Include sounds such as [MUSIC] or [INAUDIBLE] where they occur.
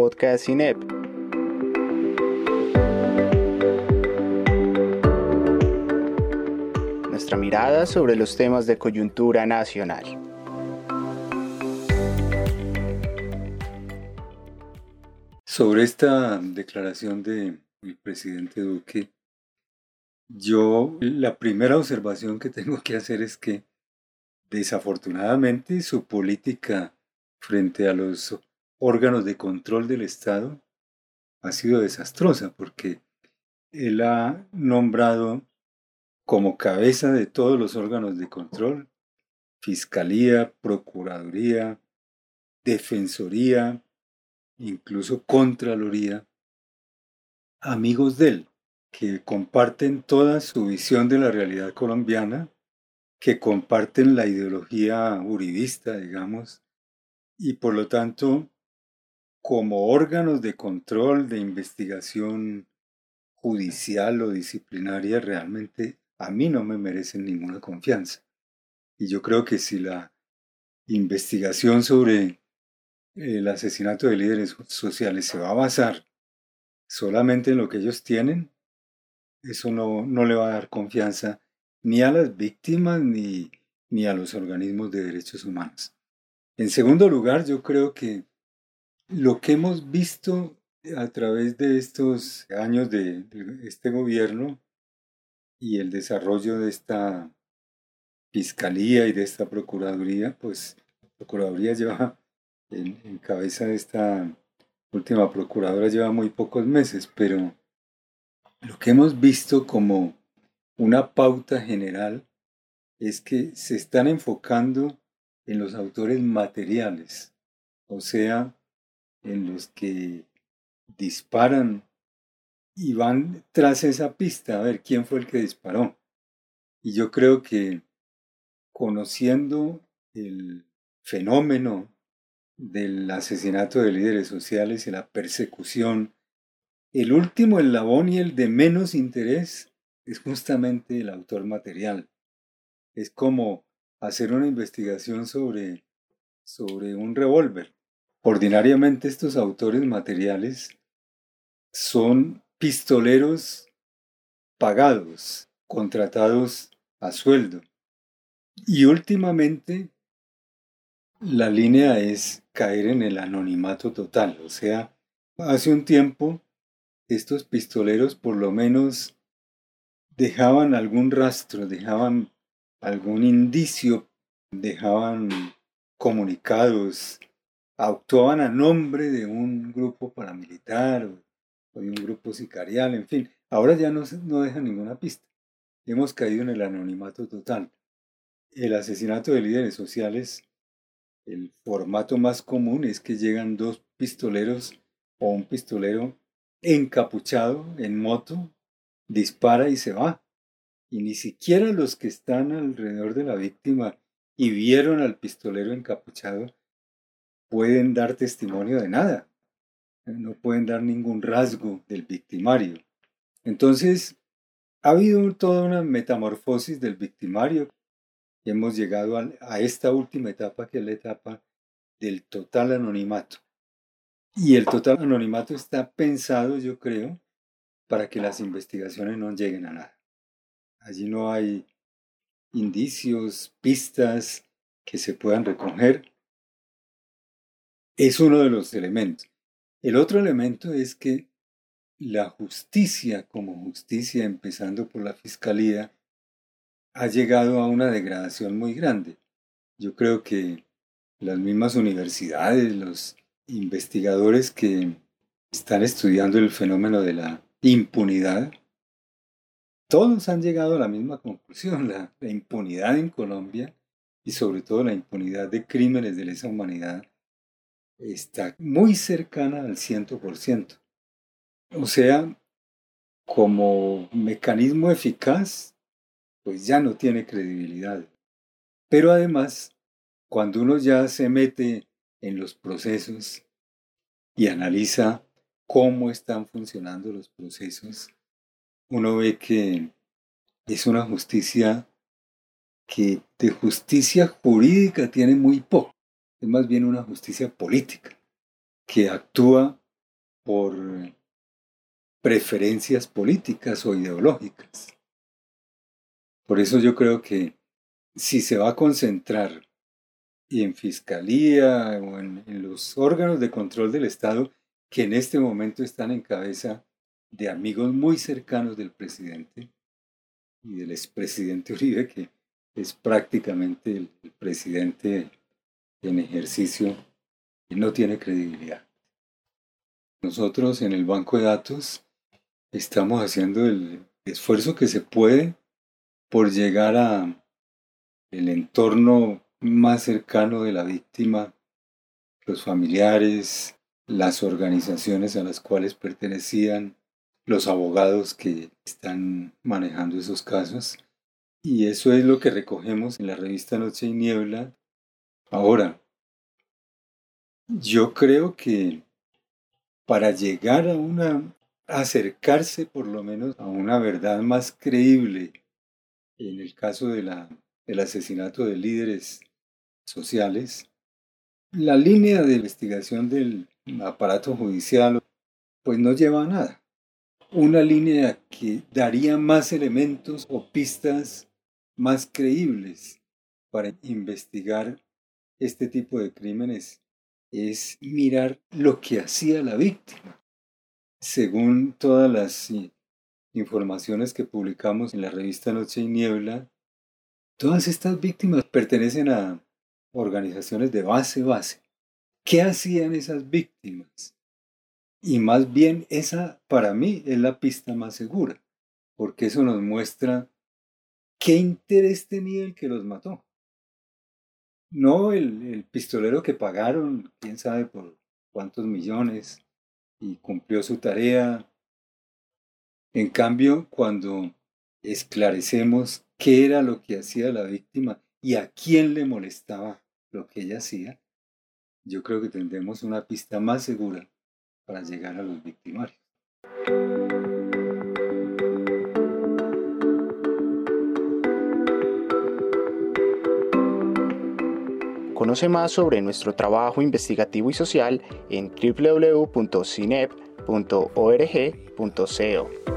podcast CINEP. Nuestra mirada sobre los temas de coyuntura nacional. Sobre esta declaración del presidente Duque, yo la primera observación que tengo que hacer es que desafortunadamente su política frente a los órganos de control del Estado ha sido desastrosa porque él ha nombrado como cabeza de todos los órganos de control, Fiscalía, Procuraduría, Defensoría, incluso Contraloría, amigos de él, que comparten toda su visión de la realidad colombiana, que comparten la ideología uribista, digamos, y por lo tanto, como órganos de control, de investigación judicial o disciplinaria, realmente a mí no me merecen ninguna confianza. Y yo creo que si la investigación sobre el asesinato de líderes sociales se va a basar solamente en lo que ellos tienen, eso no, no le va a dar confianza ni a las víctimas ni, ni a los organismos de derechos humanos. En segundo lugar, yo creo que lo que hemos visto a través de estos años de, este gobierno y el desarrollo de esta fiscalía y de esta procuraduría, pues la procuraduría lleva en, en cabeza de esta última procuradora lleva muy pocos meses, pero lo que hemos visto como una pauta general es que se están enfocando en los autores materiales, o sea, en los que disparan y van tras esa pista a ver quién fue el que disparó. Y yo creo que conociendo el fenómeno del asesinato de líderes sociales y la persecución el último eslabón y el de menos interés es justamente el autor material. Es como hacer una investigación sobre, sobre un revólver. Ordinariamente estos autores materiales son pistoleros pagados, contratados a sueldo. Y últimamente la línea es caer en el anonimato total. O sea, hace un tiempo estos pistoleros por lo menos dejaban algún rastro, dejaban algún indicio, dejaban comunicados, actuaban a nombre de un grupo paramilitar o, de un grupo sicarial, en fin. Ahora ya no, no dejan ninguna pista. Hemos caído en el anonimato total. El asesinato de líderes sociales, el formato más común es que llegan dos pistoleros o un pistolero encapuchado en moto, dispara y se va. Y ni siquiera los que están alrededor de la víctima y vieron al pistolero encapuchado pueden dar testimonio de nada. No pueden dar ningún rasgo del victimario. Entonces, ha habido toda una metamorfosis del victimario y hemos llegado a esta última etapa que es la etapa del total anonimato. Y el total anonimato está pensado, yo creo, para que las investigaciones no lleguen a nada. Allí no hay indicios, pistas que se puedan recoger. Es uno de los elementos. El otro elemento es que la justicia como justicia, empezando por la fiscalía, ha llegado a una degradación muy grande. Yo creo que las mismas universidades, los investigadores que están estudiando el fenómeno de la impunidad, todos han llegado a la misma conclusión, la, impunidad en Colombia y sobre todo la impunidad de crímenes de lesa humanidad está muy cercana al 100%. O sea, como mecanismo eficaz, pues ya no tiene credibilidad. Pero además, cuando uno ya se mete en los procesos y analiza cómo están funcionando los procesos, uno ve que es una justicia que de justicia jurídica tiene muy poco. Es más bien una justicia política, que actúa por preferencias políticas o ideológicas. Por eso yo creo que si se va a concentrar en fiscalía o en, los órganos de control del Estado que en este momento están en cabeza de amigos muy cercanos del presidente y del expresidente [LAUGHS] Uribe, que es prácticamente el, presidente en ejercicio y no tiene credibilidad. Nosotros en el banco de datos estamos haciendo el esfuerzo que se puede por llegar a el entorno más cercano de la víctima, los familiares, las organizaciones a las cuales pertenecían, los abogados que están manejando esos casos. Y eso es lo que recogemos en la revista Noche y Niebla. Ahora, yo creo que para llegar a una, acercarse por lo menos a una verdad más creíble en el caso de la, del asesinato de líderes sociales, la línea de investigación del aparato judicial pues no lleva a nada. Una línea que daría más elementos o pistas más creíbles para investigar este tipo de crímenes es mirar lo que hacía la víctima. Según todas las informaciones que publicamos en la revista Noche y Niebla, todas estas víctimas pertenecen a organizaciones de base base. ¿Qué hacían esas víctimas? Y más bien esa para mí es la pista más segura, porque eso nos muestra qué interés tenía el que los mató. No el, pistolero que pagaron, quién sabe por cuántos millones, y cumplió su tarea. En cambio, cuando esclarecemos qué era lo que hacía la víctima y a quién le molestaba lo que ella hacía, yo creo que tendremos una pista más segura para llegar a los victimarios. Conoce más sobre nuestro trabajo investigativo y social en www.cinep.org.co.